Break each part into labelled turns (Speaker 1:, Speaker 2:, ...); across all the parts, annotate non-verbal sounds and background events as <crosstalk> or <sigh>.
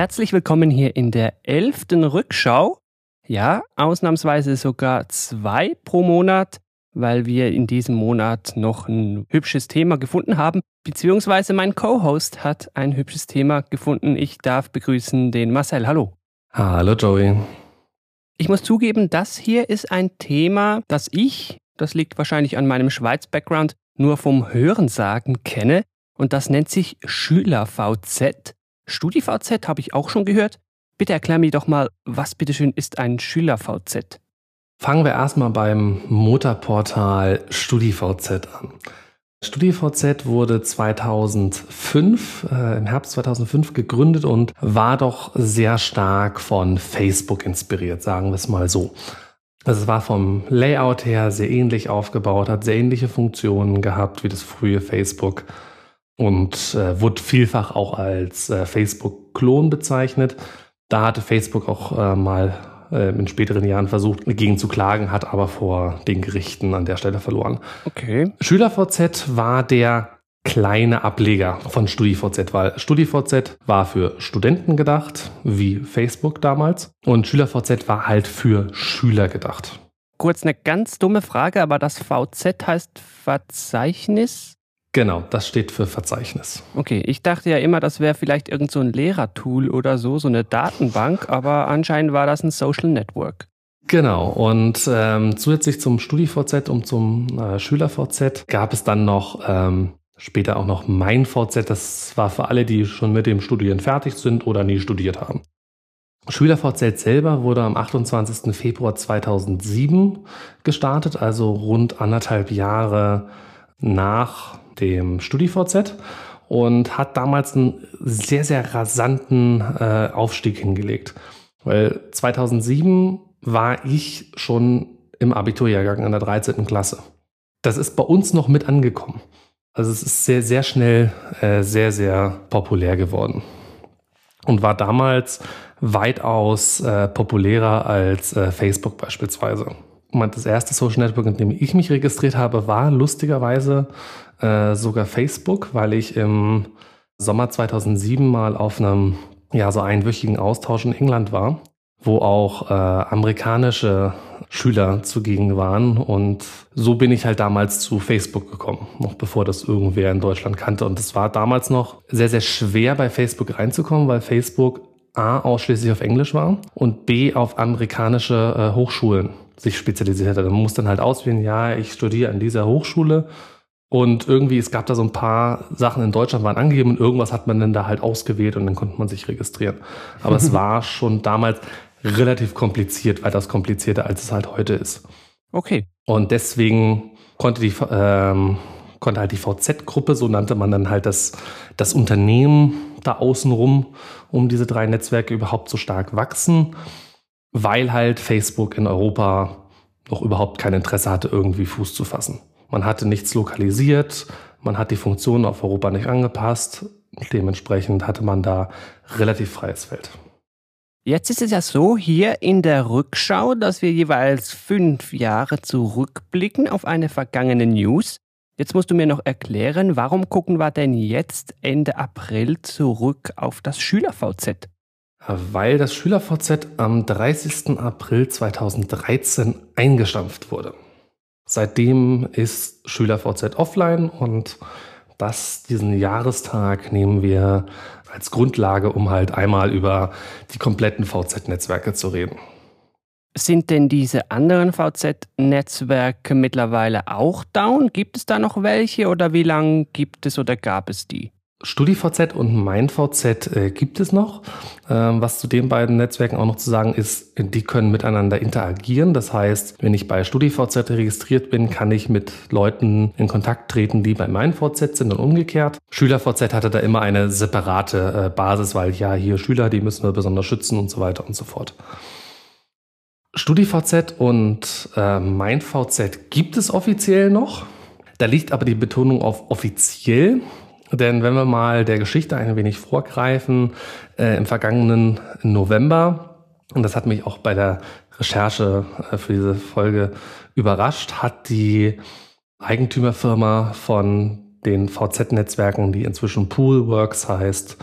Speaker 1: Herzlich willkommen hier in der elften Rückschau. Ja, ausnahmsweise sogar zwei pro Monat, weil wir in diesem Monat noch ein hübsches Thema gefunden haben, beziehungsweise mein Co-Host hat ein hübsches Thema gefunden. Ich darf begrüßen den Marcel. Hallo.
Speaker 2: Hallo Joey.
Speaker 1: Ich muss zugeben, das hier ist ein Thema, das ich, das liegt wahrscheinlich an meinem Schweiz-Background, nur vom Hörensagen kenne. Und das nennt sich SchülerVZ. StudiVZ habe ich auch schon gehört. Bitte erklär mir doch mal, was bitteschön ist ein SchülerVZ?
Speaker 2: Fangen wir erstmal beim Mutterportal StudiVZ an. StudiVZ wurde 2005, äh, im Herbst 2005 gegründet und war doch sehr stark von Facebook inspiriert, sagen wir es mal so. Also es war vom Layout her sehr ähnlich aufgebaut, hat sehr ähnliche Funktionen gehabt wie das frühe Facebook und äh, wurde vielfach auch als äh, Facebook-Klon bezeichnet. Da hatte Facebook auch äh, mal äh, in späteren Jahren versucht, dagegen zu klagen, hat aber vor den Gerichten an der Stelle verloren.
Speaker 1: Okay.
Speaker 2: SchülerVZ war der kleine Ableger von StudiVZ, weil StudiVZ war für Studenten gedacht, wie Facebook damals, und SchülerVZ war halt für Schüler gedacht.
Speaker 1: Kurz eine ganz dumme Frage, aber das VZ heißt Verzeichnis?
Speaker 2: Genau, das steht für Verzeichnis.
Speaker 1: Okay, ich dachte ja immer, das wäre vielleicht irgend so ein Lehrertool oder so, so eine Datenbank, aber anscheinend war das ein Social Network.
Speaker 2: Genau, und ähm, zusätzlich zum StudiVZ und zum äh, SchülerVZ gab es dann noch ähm, später auch noch MeinVZ. Das war für alle, die schon mit dem Studieren fertig sind oder nie studiert haben. SchülerVZ selber wurde am 28. Februar 2007 gestartet, also rund anderthalb Jahre nach dem StudiVZ und hat damals einen sehr, sehr rasanten äh, Aufstieg hingelegt. Weil 2007 war ich schon im Abiturjahrgang in der 13. Klasse. Das ist bei uns noch mit angekommen. Also es ist sehr, sehr schnell äh, sehr, sehr populär geworden. Und war damals weitaus äh, populärer als äh, Facebook beispielsweise. Das erste Social Network, in dem ich mich registriert habe, war lustigerweise äh, sogar Facebook, weil ich im Sommer 2007 mal auf einem ja so einwöchigen Austausch in England war, wo auch äh, amerikanische Schüler zugegen waren. Und so bin ich halt damals zu Facebook gekommen, noch bevor das irgendwer in Deutschland kannte. Und es war damals noch sehr sehr schwer bei Facebook reinzukommen, weil Facebook A ausschließlich auf Englisch war und B auf amerikanische äh, Hochschulen sich spezialisiert hat. Man muss dann halt auswählen, ja, ich studiere an dieser Hochschule und irgendwie, es gab da so ein paar Sachen in Deutschland waren angegeben und irgendwas hat man dann da halt ausgewählt und dann konnte man sich registrieren. Aber es <laughs> war schon damals relativ kompliziert, weitaus komplizierter, als es halt heute ist.
Speaker 1: Okay.
Speaker 2: Und deswegen konnte die, ähm, konnte halt die VZ-Gruppe, so nannte man dann halt das, das Unternehmen da außenrum, um diese drei Netzwerke überhaupt so stark wachsen, weil halt Facebook in Europa noch überhaupt kein Interesse hatte, irgendwie Fuß zu fassen. Man hatte nichts lokalisiert, man hat die Funktionen auf Europa nicht angepasst. Dementsprechend hatte man da relativ freies Feld.
Speaker 1: Jetzt ist es ja so hier in der Rückschau, dass wir jeweils fünf Jahre zurückblicken auf eine vergangene News. Jetzt musst du mir noch erklären, warum gucken wir denn jetzt Ende April zurück auf das SchülerVZ?
Speaker 2: Weil das SchülerVZ am 30. April 2013 eingestampft wurde. Seitdem ist SchülerVZ offline und das, diesen Jahrestag nehmen wir als Grundlage, um halt einmal über die kompletten VZ-Netzwerke zu reden.
Speaker 1: Sind denn diese anderen VZ-Netzwerke mittlerweile auch down? Gibt es da noch welche oder wie lange gibt es oder gab es die?
Speaker 2: StudiVZ und MeinVZ äh, gibt es noch. Ähm, was zu den beiden Netzwerken auch noch zu sagen ist, die können miteinander interagieren. Das heißt, wenn ich bei StudiVZ registriert bin, kann ich mit Leuten in Kontakt treten, die bei MeinVZ sind und umgekehrt. SchülerVZ hatte da immer eine separate äh, Basis, weil ja, hier Schüler, die müssen wir besonders schützen und so weiter und so fort. StudiVZ und äh, MeinVZ gibt es offiziell noch. Da liegt aber die Betonung auf offiziell, denn wenn wir mal der Geschichte ein wenig vorgreifen, äh, im vergangenen November, und das hat mich auch bei der Recherche äh, für diese Folge überrascht, hat die Eigentümerfirma von den VZ-Netzwerken, die inzwischen Poolworks heißt,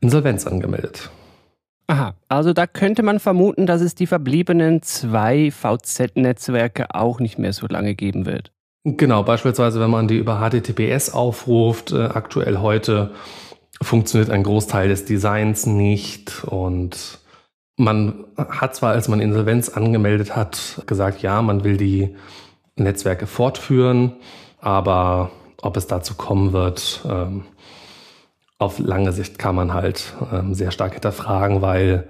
Speaker 2: Insolvenz angemeldet.
Speaker 1: Aha, also da könnte man vermuten, dass es die verbliebenen zwei VZ-Netzwerke auch nicht mehr so lange geben wird.
Speaker 2: Genau, beispielsweise wenn man die über HTTPS aufruft, äh, aktuell heute funktioniert ein Großteil des Designs nicht. Und man hat zwar, als man Insolvenz angemeldet hat, gesagt, ja, man will die Netzwerke fortführen, aber ob es dazu kommen wird, ähm, auf lange Sicht kann man halt ähm, sehr stark hinterfragen, weil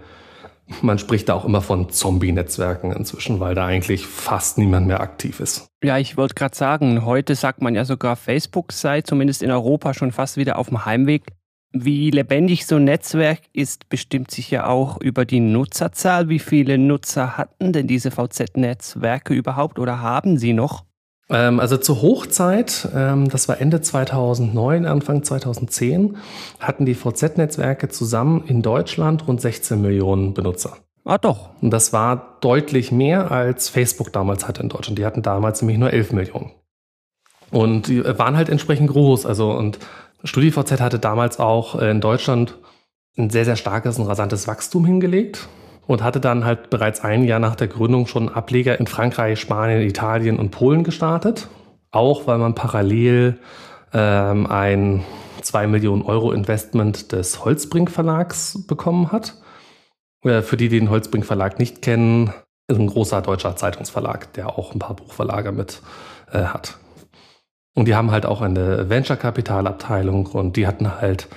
Speaker 2: man spricht da auch immer von Zombie-Netzwerken inzwischen, weil da eigentlich fast niemand mehr aktiv ist.
Speaker 1: Ja, ich wollte gerade sagen, heute sagt man ja sogar, Facebook sei zumindest in Europa schon fast wieder auf dem Heimweg. Wie lebendig so ein Netzwerk ist, bestimmt sich ja auch über die Nutzerzahl. Wie viele Nutzer hatten denn diese VZ-Netzwerke überhaupt oder haben sie noch?
Speaker 2: Ähm, also zur Hochzeit, ähm, das war Ende 2009, Anfang 2010, hatten die VZ-Netzwerke zusammen in Deutschland rund 16 Millionen Benutzer.
Speaker 1: Ah, doch.
Speaker 2: Und das war deutlich mehr als Facebook damals hatte in Deutschland. Die hatten damals nämlich nur 11 Millionen. Und die waren halt entsprechend groß. Also, und StudiVZ hatte damals auch in Deutschland ein sehr, sehr starkes und rasantes Wachstum hingelegt und hatte dann halt bereits ein Jahr nach der Gründung schon Ableger in Frankreich, Spanien, Italien und Polen gestartet. Auch weil man parallel ähm, ein 2 Millionen Euro Investment des Holzbrink Verlags bekommen hat. Äh, für die, die den Holzbrink Verlag nicht kennen, ist ein großer deutscher Zeitungsverlag, der auch ein paar Buchverlage mit äh, hat. Und die haben halt auch eine Venture-Kapitalabteilung und die hatten halt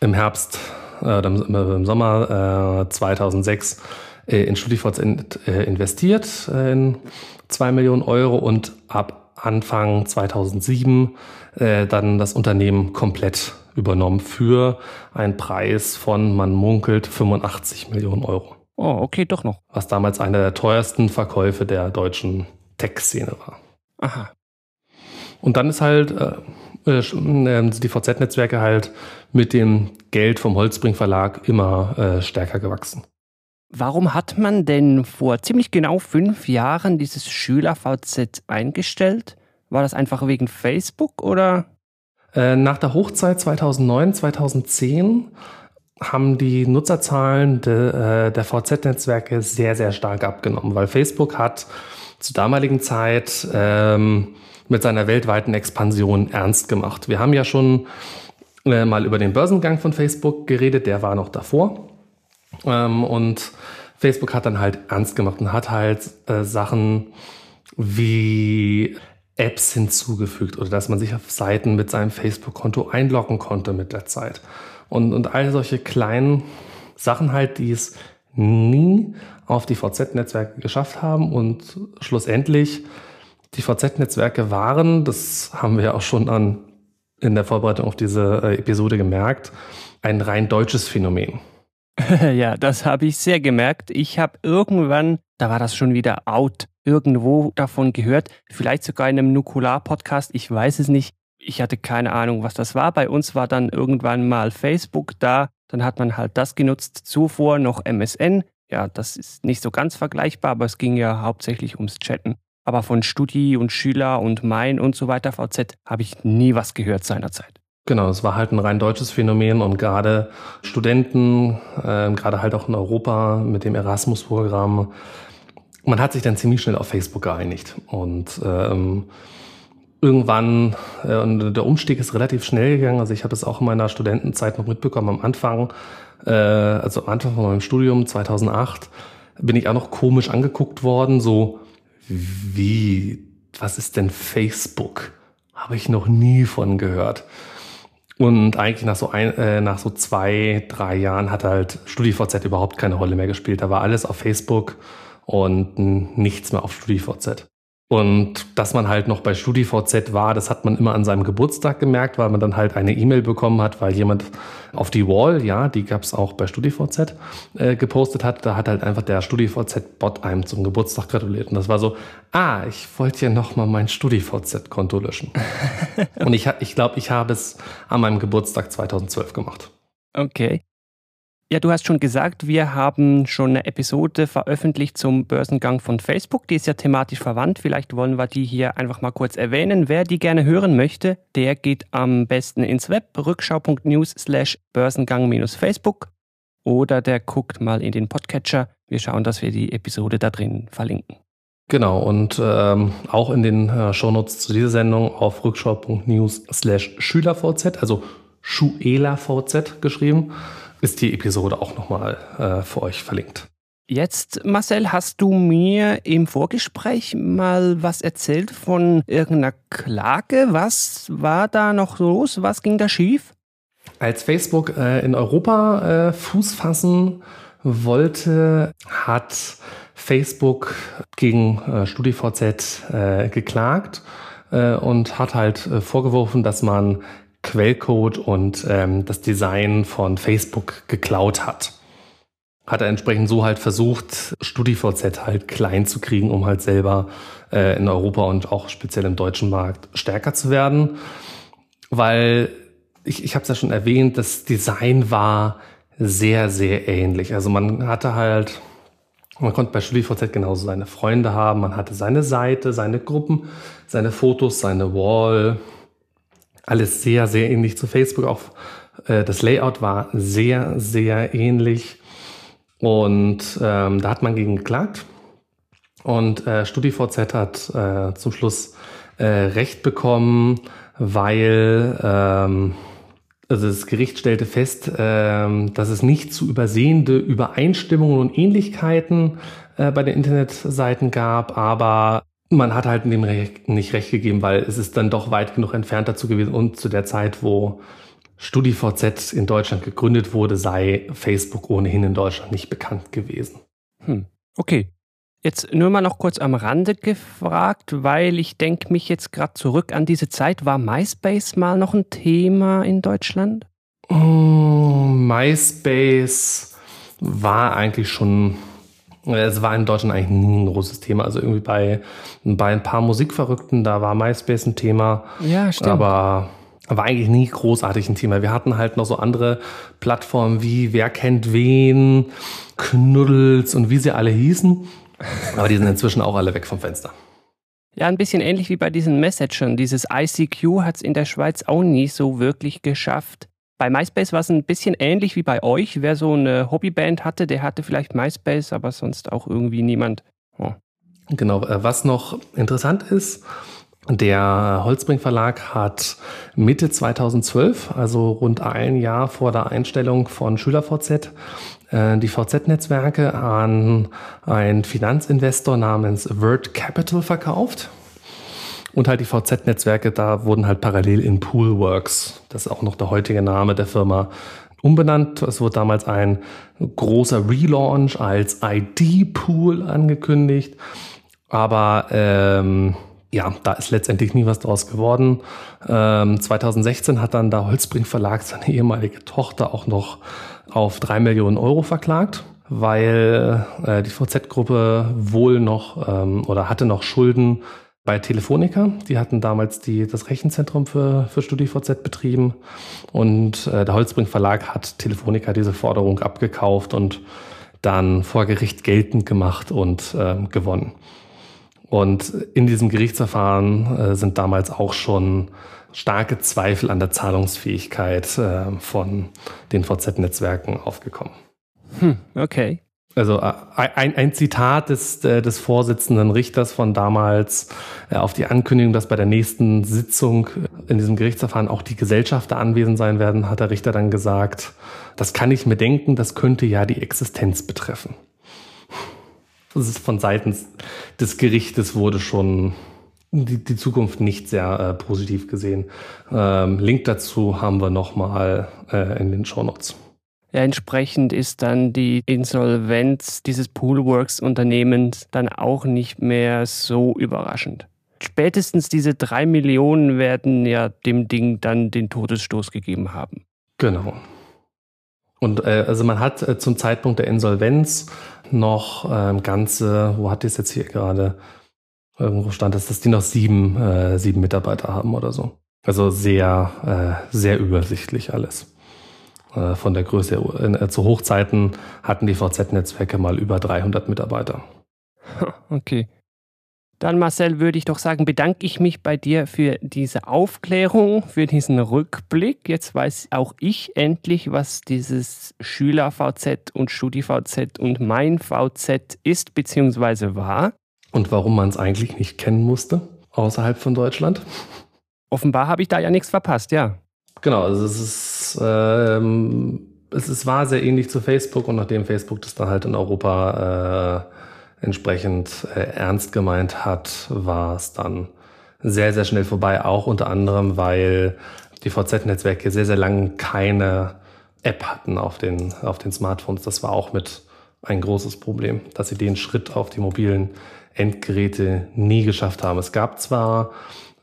Speaker 2: im Herbst äh, im Sommer äh, 2006 äh, in StudiVZ in, äh, investiert äh, in 2 Millionen Euro und ab Anfang 2007 äh, dann das Unternehmen komplett übernommen für einen Preis von, man munkelt, 85 Millionen Euro.
Speaker 1: Oh, okay, doch noch.
Speaker 2: Was damals einer der teuersten Verkäufe der deutschen Tech-Szene war.
Speaker 1: Aha.
Speaker 2: Und dann ist halt äh, die VZ-Netzwerke halt mit dem Geld vom Holzbring Verlag immer äh, stärker gewachsen.
Speaker 1: Warum hat man denn vor ziemlich genau fünf Jahren dieses Schüler-VZ eingestellt? War das einfach wegen Facebook oder?
Speaker 2: Äh, nach der Hochzeit 2009, 2010 haben die Nutzerzahlen de, äh, der VZ-Netzwerke sehr, sehr stark abgenommen, weil Facebook hat zur damaligen Zeit ähm, mit seiner weltweiten Expansion ernst gemacht. Wir haben ja schon äh, mal über den Börsengang von Facebook geredet, der war noch davor. Ähm, und Facebook hat dann halt ernst gemacht und hat halt äh, Sachen wie Apps hinzugefügt oder dass man sich auf Seiten mit seinem Facebook-Konto einloggen konnte mit der Zeit. Und, und all solche kleinen Sachen halt, die es nie auf die VZ-Netzwerke geschafft haben und schlussendlich die VZ-Netzwerke waren, das haben wir auch schon an, in der Vorbereitung auf diese äh, Episode gemerkt, ein rein deutsches Phänomen. <laughs>
Speaker 1: ja, das habe ich sehr gemerkt. Ich habe irgendwann, da war das schon wieder out, irgendwo davon gehört, vielleicht sogar in einem Nukular-Podcast, ich weiß es nicht. Ich hatte keine Ahnung, was das war. Bei uns war dann irgendwann mal Facebook da, dann hat man halt das genutzt, zuvor noch MSN. Ja, das ist nicht so ganz vergleichbar, aber es ging ja hauptsächlich ums Chatten. Aber von Studi und Schüler und Mein und so weiter, VZ, habe ich nie was gehört seinerzeit.
Speaker 2: Genau, es war halt ein rein deutsches Phänomen und gerade Studenten, äh, gerade halt auch in Europa mit dem Erasmus-Programm, man hat sich dann ziemlich schnell auf Facebook geeinigt und ähm, irgendwann, äh, und der Umstieg ist relativ schnell gegangen, also ich habe es auch in meiner Studentenzeit noch mitbekommen, am Anfang, äh, also am Anfang von meinem Studium 2008, bin ich auch noch komisch angeguckt worden, so wie, was ist denn Facebook? Habe ich noch nie von gehört. Und eigentlich nach so, ein, äh, nach so zwei, drei Jahren hat halt StudiVZ überhaupt keine Rolle mehr gespielt. Da war alles auf Facebook und nichts mehr auf StudiVZ. Und dass man halt noch bei StudiVZ war, das hat man immer an seinem Geburtstag gemerkt, weil man dann halt eine E-Mail bekommen hat, weil jemand auf die Wall, ja, die gab es auch bei StudiVZ, äh, gepostet hat. Da hat halt einfach der StudiVZ-Bot einem zum Geburtstag gratuliert. Und das war so, ah, ich wollte ja noch mal mein StudiVZ-Konto löschen. <laughs> Und ich, ich glaube, ich habe es an meinem Geburtstag 2012 gemacht.
Speaker 1: Okay. Ja, du hast schon gesagt, wir haben schon eine Episode veröffentlicht zum Börsengang von Facebook. Die ist ja thematisch verwandt. Vielleicht wollen wir die hier einfach mal kurz erwähnen. Wer die gerne hören möchte, der geht am besten ins Web rückschau.news slash Börsengang-Facebook. oder der guckt mal in den Podcatcher. Wir schauen, dass wir die Episode da drin verlinken.
Speaker 2: Genau, und ähm, auch in den äh, Shownotes zu dieser Sendung auf rückschau.news slash SchülerVZ, also SchuelaVZ geschrieben, ist die Episode auch nochmal äh, für euch verlinkt.
Speaker 1: Jetzt, Marcel, hast du mir im Vorgespräch mal was erzählt von irgendeiner Klage? Was war da noch los? Was ging da schief?
Speaker 2: Als Facebook äh, in Europa äh, Fuß fassen wollte, hat Facebook gegen äh, StudiVZ äh, geklagt äh, und hat halt äh, vorgeworfen, dass man Quellcode und ähm, das Design von Facebook geklaut hat. Hat er entsprechend so halt versucht, StudiVZ halt klein zu kriegen, um halt selber äh, in Europa und auch speziell im deutschen Markt stärker zu werden. Weil ich, ich habe es ja schon erwähnt, das Design war sehr, sehr ähnlich. Also man hatte halt man konnte bei StudiVZ genauso seine Freunde haben, man hatte seine Seite, seine Gruppen, seine Fotos, seine Wall. Alles sehr, sehr ähnlich zu Facebook. Auch äh, das Layout war sehr, sehr ähnlich. Und ähm, da hat man gegen geklagt. Und äh, StudiVZ hat äh, zum Schluss äh, Recht bekommen, weil ähm, also das Gericht stellte fest, ähm, dass es nicht zu übersehende Übereinstimmungen und Ähnlichkeiten äh, bei den Internetseiten gab, aber man hat halt dem nicht recht gegeben, weil es ist dann doch weit genug entfernt dazu gewesen und zu der Zeit, wo StudiVZ in Deutschland gegründet wurde, sei Facebook ohnehin in Deutschland nicht bekannt gewesen.
Speaker 1: Hm. Okay, Jetzt nur mal noch kurz am Rande gefragt, weil ich denke mich jetzt gerade zurück an diese Zeit. War MySpace mal noch ein Thema in Deutschland?
Speaker 2: Oh, MySpace war eigentlich schon, es war in Deutschland eigentlich nie ein großes Thema. Also irgendwie bei, bei ein paar Musikverrückten, da war MySpace ein Thema.
Speaker 1: Ja, stimmt.
Speaker 2: Aber war eigentlich nie großartig ein Thema. Wir hatten halt noch so andere Plattformen wie Wer kennt wen, Knuddels und wie sie alle hießen. Aber die sind inzwischen auch alle weg vom Fenster.
Speaker 1: Ja, ein bisschen ähnlich wie bei diesen Messagern. Dieses ICQ hat es in der Schweiz auch nie so wirklich geschafft. Bei MySpace war es ein bisschen ähnlich wie bei euch. Wer so eine Hobbyband hatte, der hatte vielleicht MySpace, aber sonst auch irgendwie niemand. Oh.
Speaker 2: Genau, äh, was noch interessant ist, der Holzbring Verlag hat Mitte 2012, also rund ein Jahr vor der Einstellung von SchülerVZ, äh, die VZ-Netzwerke an einen Finanzinvestor namens Word Capital verkauft. Und halt die VZ-Netzwerke, da wurden halt parallel in Poolworks, das ist auch noch der heutige Name der Firma, umbenannt. Es wurde damals ein großer Relaunch als ID-Pool angekündigt. Aber ähm, ja, da ist letztendlich nie was draus geworden. Ähm, 2016 hat dann der Holzbring Verlag seine ehemalige Tochter auch noch auf drei Millionen Euro verklagt, weil äh, die VZ-Gruppe wohl noch ähm, oder hatte noch Schulden bei Telefonica. Die hatten damals die, das Rechenzentrum für, für StudiVZ betrieben und äh, der Holzbring Verlag hat Telefonica diese Forderung abgekauft und dann vor Gericht geltend gemacht und äh, gewonnen. Und in diesem Gerichtsverfahren äh, sind damals auch schon starke Zweifel an der Zahlungsfähigkeit äh, von den VZ-Netzwerken aufgekommen.
Speaker 1: Hm, okay.
Speaker 2: Also äh, ein, ein Zitat des, äh, des Vorsitzenden Richters von damals äh, auf die Ankündigung, dass bei der nächsten Sitzung in diesem Gerichtsverfahren auch die Gesellschafter anwesend sein werden, hat der Richter dann gesagt, das kann ich mir denken, das könnte ja die Existenz betreffen. Das ist von seitens des Gerichtes wurde schon die, die Zukunft nicht sehr äh, positiv gesehen. Ähm, Link dazu haben wir nochmal äh, in den Show Notes.
Speaker 1: Ja, entsprechend ist dann die Insolvenz dieses Poolworks-Unternehmens dann auch nicht mehr so überraschend. Spätestens diese drei Millionen werden ja dem Ding dann den Todesstoß gegeben haben.
Speaker 2: Genau. Und äh, also man hat äh, zum Zeitpunkt der Insolvenz noch äh, ganze, wo hat es jetzt hier gerade? Irgendwo stand es, dass die noch sieben, äh, sieben Mitarbeiter haben oder so. Also sehr, äh, sehr übersichtlich alles. Äh, von der Größe. Äh, zu Hochzeiten hatten die VZ-Netzwerke mal über 300 Mitarbeiter.
Speaker 1: Okay. Dann Marcel würde ich doch sagen, bedanke ich mich bei dir für diese Aufklärung, für diesen Rückblick. Jetzt weiß auch ich endlich, was dieses Schüler-VZ und Studi-VZ und mein VZ ist bzw. war.
Speaker 2: Und warum man es eigentlich nicht kennen musste, außerhalb von Deutschland.
Speaker 1: Offenbar habe ich da ja nichts verpasst, ja.
Speaker 2: Genau, also es ist, ähm, es ist, war sehr ähnlich zu Facebook und nachdem Facebook das dann halt in Europa äh, entsprechend äh, ernst gemeint hat, war es dann sehr, sehr schnell vorbei. Auch unter anderem, weil die VZ-Netzwerke sehr, sehr lange keine App hatten auf den, auf den Smartphones. Das war auch mit ein großes Problem, dass sie den Schritt auf die mobilen Endgeräte nie geschafft haben. Es gab zwar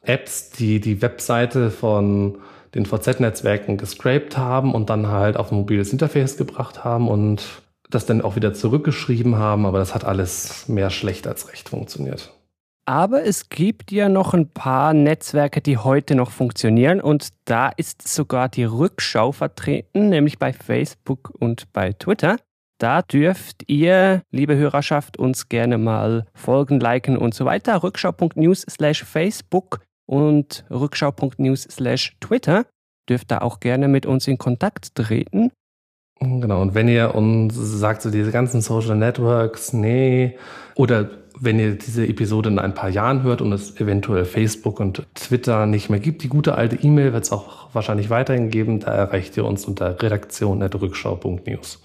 Speaker 2: Apps, die die Webseite von den VZ-Netzwerken gescraped haben und dann halt auf ein mobiles Interface gebracht haben und das dann auch wieder zurückgeschrieben haben, aber das hat alles mehr schlecht als recht funktioniert.
Speaker 1: Aber es gibt ja noch ein paar Netzwerke, die heute noch funktionieren und da ist sogar die Rückschau vertreten, nämlich bei Facebook und bei Twitter. Da dürft ihr, liebe Hörerschaft, uns gerne mal folgen, liken und so weiter. Rückschau.news slash Facebook und Rückschau.news slash Twitter dürft da auch gerne mit uns in Kontakt treten.
Speaker 2: Genau, und wenn ihr uns sagt, so diese ganzen Social Networks, nee, oder wenn ihr diese Episode in ein paar Jahren hört und es eventuell Facebook und Twitter nicht mehr gibt, die gute alte E-Mail wird es auch wahrscheinlich weiterhin geben. Da erreicht ihr uns unter redaktion.rückschau.news.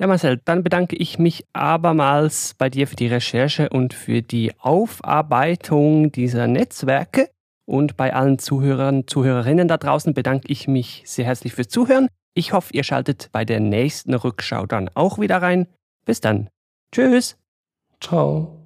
Speaker 1: Ja, Marcel, dann bedanke ich mich abermals bei dir für die Recherche und für die Aufarbeitung dieser Netzwerke. Und bei allen Zuhörern, Zuhörerinnen da draußen bedanke ich mich sehr herzlich fürs Zuhören. Ich hoffe, ihr schaltet bei der nächsten Rückschau dann auch wieder rein. Bis dann. Tschüss.
Speaker 2: Ciao.